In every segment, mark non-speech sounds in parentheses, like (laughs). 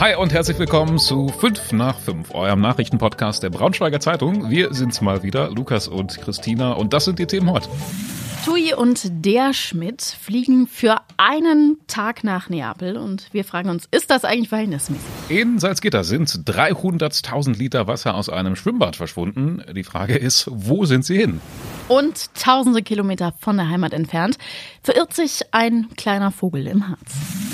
Hi und herzlich willkommen zu 5 nach 5, eurem Nachrichtenpodcast der Braunschweiger Zeitung. Wir sind's mal wieder, Lukas und Christina, und das sind die Themen heute. Tui und der Schmidt fliegen für einen Tag nach Neapel und wir fragen uns, ist das eigentlich verhältnismäßig? In Salzgitter sind 300.000 Liter Wasser aus einem Schwimmbad verschwunden. Die Frage ist, wo sind sie hin? Und tausende Kilometer von der Heimat entfernt verirrt sich ein kleiner Vogel im Harz.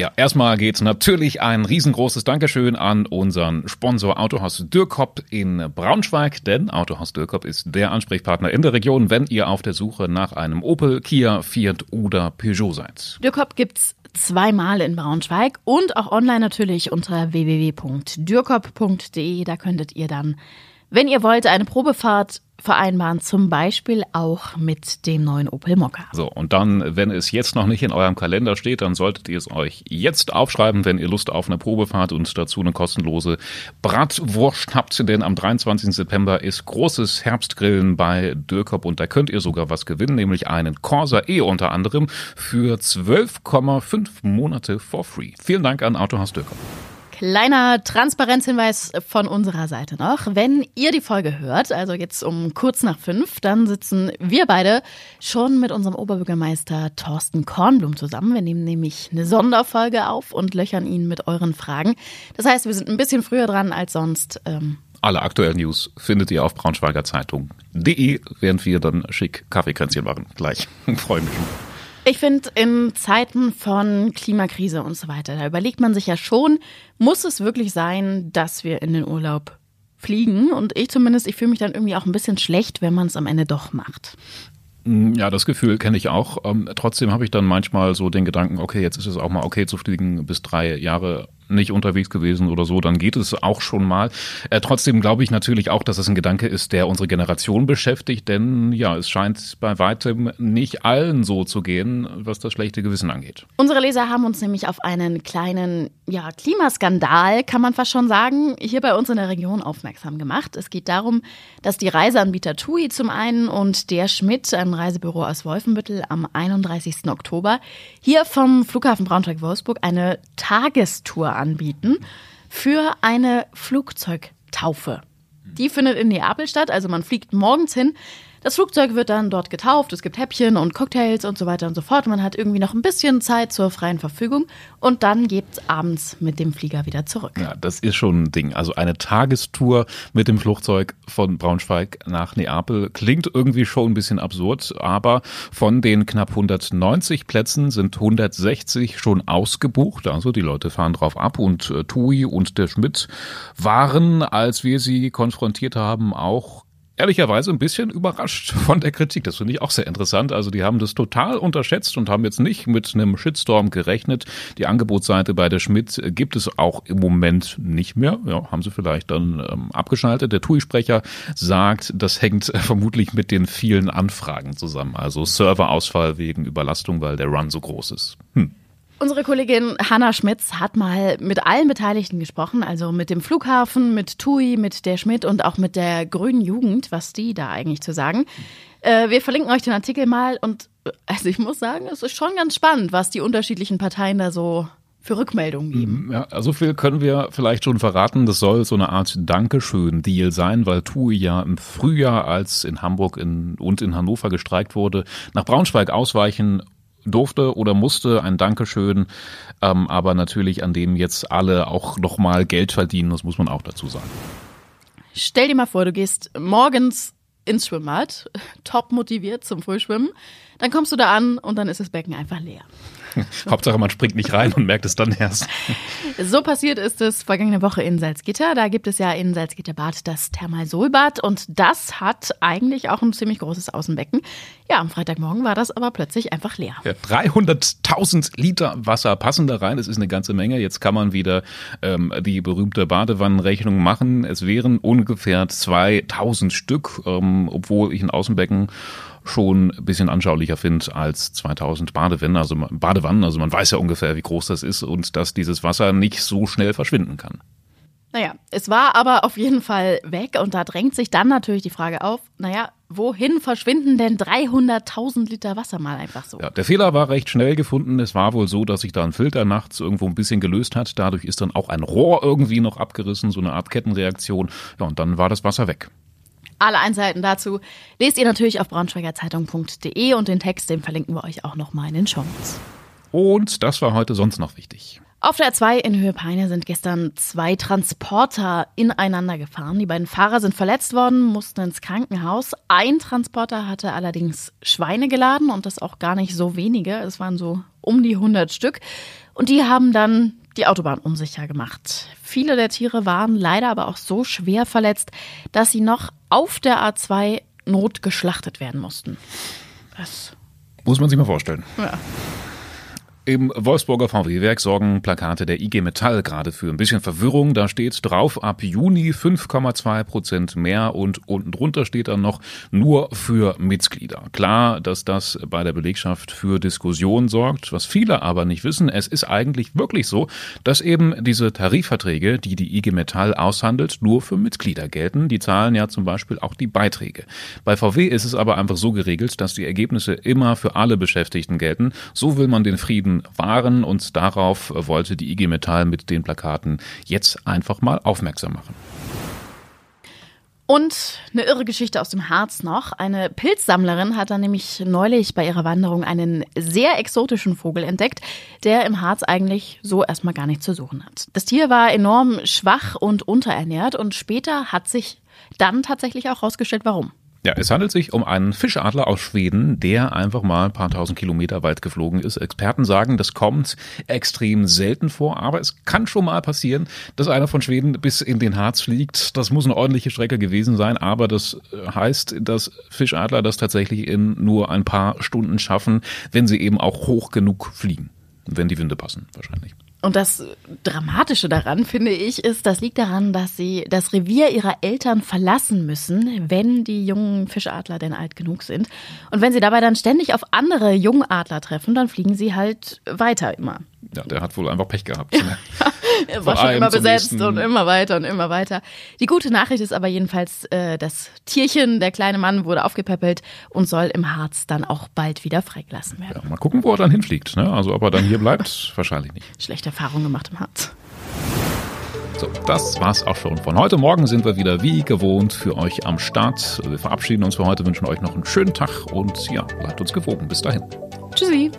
Ja, erstmal geht natürlich ein riesengroßes Dankeschön an unseren Sponsor Autohaus Dürkop in Braunschweig, denn Autohaus Dürkop ist der Ansprechpartner in der Region, wenn ihr auf der Suche nach einem Opel, Kia, Fiat oder Peugeot seid. Dürkop gibt's zweimal in Braunschweig und auch online natürlich unter www.dürkop.de. Da könntet ihr dann, wenn ihr wollt, eine Probefahrt vereinbaren, zum Beispiel auch mit dem neuen Opel Mokka. So, und dann, wenn es jetzt noch nicht in eurem Kalender steht, dann solltet ihr es euch jetzt aufschreiben, wenn ihr Lust auf eine Probefahrt und dazu eine kostenlose Bratwurst habt, denn am 23. September ist großes Herbstgrillen bei Dürkop und da könnt ihr sogar was gewinnen, nämlich einen Corsa E unter anderem für 12,5 Monate for free. Vielen Dank an Autohaus Dürkop. Kleiner Transparenzhinweis von unserer Seite noch. Wenn ihr die Folge hört, also jetzt um kurz nach fünf, dann sitzen wir beide schon mit unserem Oberbürgermeister Thorsten Kornblum zusammen. Wir nehmen nämlich eine Sonderfolge auf und löchern ihn mit euren Fragen. Das heißt, wir sind ein bisschen früher dran als sonst. Ähm alle aktuellen News findet ihr auf braunschweigerzeitung.de, während wir dann schick Kaffeekränzchen machen. Gleich. (laughs) Freue mich schon. Ich finde, in Zeiten von Klimakrise und so weiter, da überlegt man sich ja schon, muss es wirklich sein, dass wir in den Urlaub fliegen? Und ich zumindest, ich fühle mich dann irgendwie auch ein bisschen schlecht, wenn man es am Ende doch macht. Mm, ja, das Gefühl kenne ich auch. Ähm, trotzdem habe ich dann manchmal so den Gedanken, okay, jetzt ist es auch mal okay zu fliegen bis drei Jahre nicht unterwegs gewesen oder so, dann geht es auch schon mal. Äh, trotzdem glaube ich natürlich auch, dass es ein Gedanke ist, der unsere Generation beschäftigt, denn ja, es scheint bei weitem nicht allen so zu gehen, was das schlechte Gewissen angeht. Unsere Leser haben uns nämlich auf einen kleinen ja, Klimaskandal, kann man fast schon sagen, hier bei uns in der Region aufmerksam gemacht. Es geht darum, dass die Reiseanbieter TUI zum einen und der Schmidt, ein Reisebüro aus Wolfenbüttel, am 31. Oktober hier vom Flughafen Braunschweig-Wolfsburg eine Tagestour anbieten für eine Flugzeugtaufe. Die findet in Neapel statt, also man fliegt morgens hin, das Flugzeug wird dann dort getauft, es gibt Häppchen und Cocktails und so weiter und so fort. Man hat irgendwie noch ein bisschen Zeit zur freien Verfügung und dann geht's abends mit dem Flieger wieder zurück. Ja, das ist schon ein Ding. Also eine Tagestour mit dem Flugzeug von Braunschweig nach Neapel klingt irgendwie schon ein bisschen absurd, aber von den knapp 190 Plätzen sind 160 schon ausgebucht. Also die Leute fahren drauf ab und äh, Tui und der Schmidt waren, als wir sie konfrontiert haben, auch ehrlicherweise ein bisschen überrascht (laughs) von der Kritik. Das finde ich auch sehr interessant. Also die haben das total unterschätzt und haben jetzt nicht mit einem Shitstorm gerechnet. Die Angebotsseite bei der Schmidt gibt es auch im Moment nicht mehr. Ja, haben sie vielleicht dann ähm, abgeschaltet. Der TUI-Sprecher sagt, das hängt (laughs) vermutlich mit den vielen Anfragen zusammen. Also Serverausfall wegen Überlastung, weil der Run so groß ist. Hm. Unsere Kollegin Hanna Schmitz hat mal mit allen Beteiligten gesprochen, also mit dem Flughafen, mit TUI, mit der Schmidt und auch mit der Grünen Jugend, was die da eigentlich zu sagen. Äh, wir verlinken euch den Artikel mal und also ich muss sagen, es ist schon ganz spannend, was die unterschiedlichen Parteien da so für Rückmeldungen geben. Mhm, ja, so viel können wir vielleicht schon verraten. Das soll so eine Art Dankeschön-Deal sein, weil TUI ja im Frühjahr, als in Hamburg in, und in Hannover gestreikt wurde, nach Braunschweig ausweichen durfte oder musste, ein Dankeschön, ähm, aber natürlich an dem jetzt alle auch nochmal Geld verdienen, das muss man auch dazu sagen. Stell dir mal vor, du gehst morgens ins Schwimmbad, (laughs) top motiviert zum Frühschwimmen, dann kommst du da an und dann ist das Becken einfach leer. (laughs) Hauptsache, man springt nicht rein und merkt es dann erst. So passiert ist es vergangene Woche in Salzgitter. Da gibt es ja in Salzgitterbad das Thermalsolbad und das hat eigentlich auch ein ziemlich großes Außenbecken. Ja, am Freitagmorgen war das aber plötzlich einfach leer. Ja, 300.000 Liter Wasser passen da rein. Das ist eine ganze Menge. Jetzt kann man wieder ähm, die berühmte Badewannenrechnung machen. Es wären ungefähr 2000 Stück, ähm, obwohl ich ein Außenbecken schon ein bisschen anschaulicher finde als 2000 Badewannen. Also, Badewannen. Also man weiß ja ungefähr, wie groß das ist und dass dieses Wasser nicht so schnell verschwinden kann. Naja, es war aber auf jeden Fall weg und da drängt sich dann natürlich die Frage auf, naja, wohin verschwinden denn 300.000 Liter Wasser mal einfach so? Ja, der Fehler war recht schnell gefunden. Es war wohl so, dass sich da ein Filter nachts irgendwo ein bisschen gelöst hat. Dadurch ist dann auch ein Rohr irgendwie noch abgerissen, so eine Art Kettenreaktion. Ja, und dann war das Wasser weg. Alle Einzelheiten dazu lest ihr natürlich auf braunschweigerzeitung.de und den Text, den verlinken wir euch auch nochmal in den Show Notes. Und das war heute sonst noch wichtig. Auf der 2 in Höhe Peine sind gestern zwei Transporter ineinander gefahren. Die beiden Fahrer sind verletzt worden, mussten ins Krankenhaus. Ein Transporter hatte allerdings Schweine geladen und das auch gar nicht so wenige. Es waren so um die 100 Stück. Und die haben dann die Autobahn unsicher gemacht. Viele der Tiere waren leider aber auch so schwer verletzt, dass sie noch auf der A2 notgeschlachtet werden mussten. Das muss man sich mal vorstellen. Ja. Im Wolfsburger VW-Werk sorgen Plakate der IG Metall gerade für ein bisschen Verwirrung. Da steht drauf ab Juni 5,2 Prozent mehr und unten drunter steht dann noch nur für Mitglieder. Klar, dass das bei der Belegschaft für Diskussion sorgt. Was viele aber nicht wissen, es ist eigentlich wirklich so, dass eben diese Tarifverträge, die die IG Metall aushandelt, nur für Mitglieder gelten. Die zahlen ja zum Beispiel auch die Beiträge. Bei VW ist es aber einfach so geregelt, dass die Ergebnisse immer für alle Beschäftigten gelten. So will man den Frieden waren und darauf wollte die IG Metall mit den Plakaten jetzt einfach mal aufmerksam machen. Und eine irre Geschichte aus dem Harz noch. Eine Pilzsammlerin hat dann nämlich neulich bei ihrer Wanderung einen sehr exotischen Vogel entdeckt, der im Harz eigentlich so erstmal gar nichts zu suchen hat. Das Tier war enorm schwach und unterernährt und später hat sich dann tatsächlich auch herausgestellt, warum. Ja, es handelt sich um einen Fischadler aus Schweden, der einfach mal ein paar tausend Kilometer weit geflogen ist. Experten sagen, das kommt extrem selten vor, aber es kann schon mal passieren, dass einer von Schweden bis in den Harz fliegt. Das muss eine ordentliche Strecke gewesen sein, aber das heißt, dass Fischadler das tatsächlich in nur ein paar Stunden schaffen, wenn sie eben auch hoch genug fliegen. Wenn die Winde passen, wahrscheinlich. Und das Dramatische daran, finde ich, ist, das liegt daran, dass sie das Revier ihrer Eltern verlassen müssen, wenn die jungen Fischadler denn alt genug sind. Und wenn sie dabei dann ständig auf andere Jungadler treffen, dann fliegen sie halt weiter immer. Ja, der hat wohl einfach Pech gehabt. (laughs) Er (laughs) war schon immer besetzt nächsten. und immer weiter und immer weiter. Die gute Nachricht ist aber jedenfalls, äh, das Tierchen, der kleine Mann, wurde aufgepäppelt und soll im Harz dann auch bald wieder freigelassen werden. Ja, mal gucken, wo er dann hinfliegt. Ne? Also ob er dann hier bleibt, (laughs) wahrscheinlich nicht. Schlechte Erfahrung gemacht im Harz. So, das war's auch schon von heute. Morgen sind wir wieder wie gewohnt für euch am Start. Wir verabschieden uns für heute, wünschen euch noch einen schönen Tag und ja, bleibt uns gewogen. Bis dahin. Tschüssi.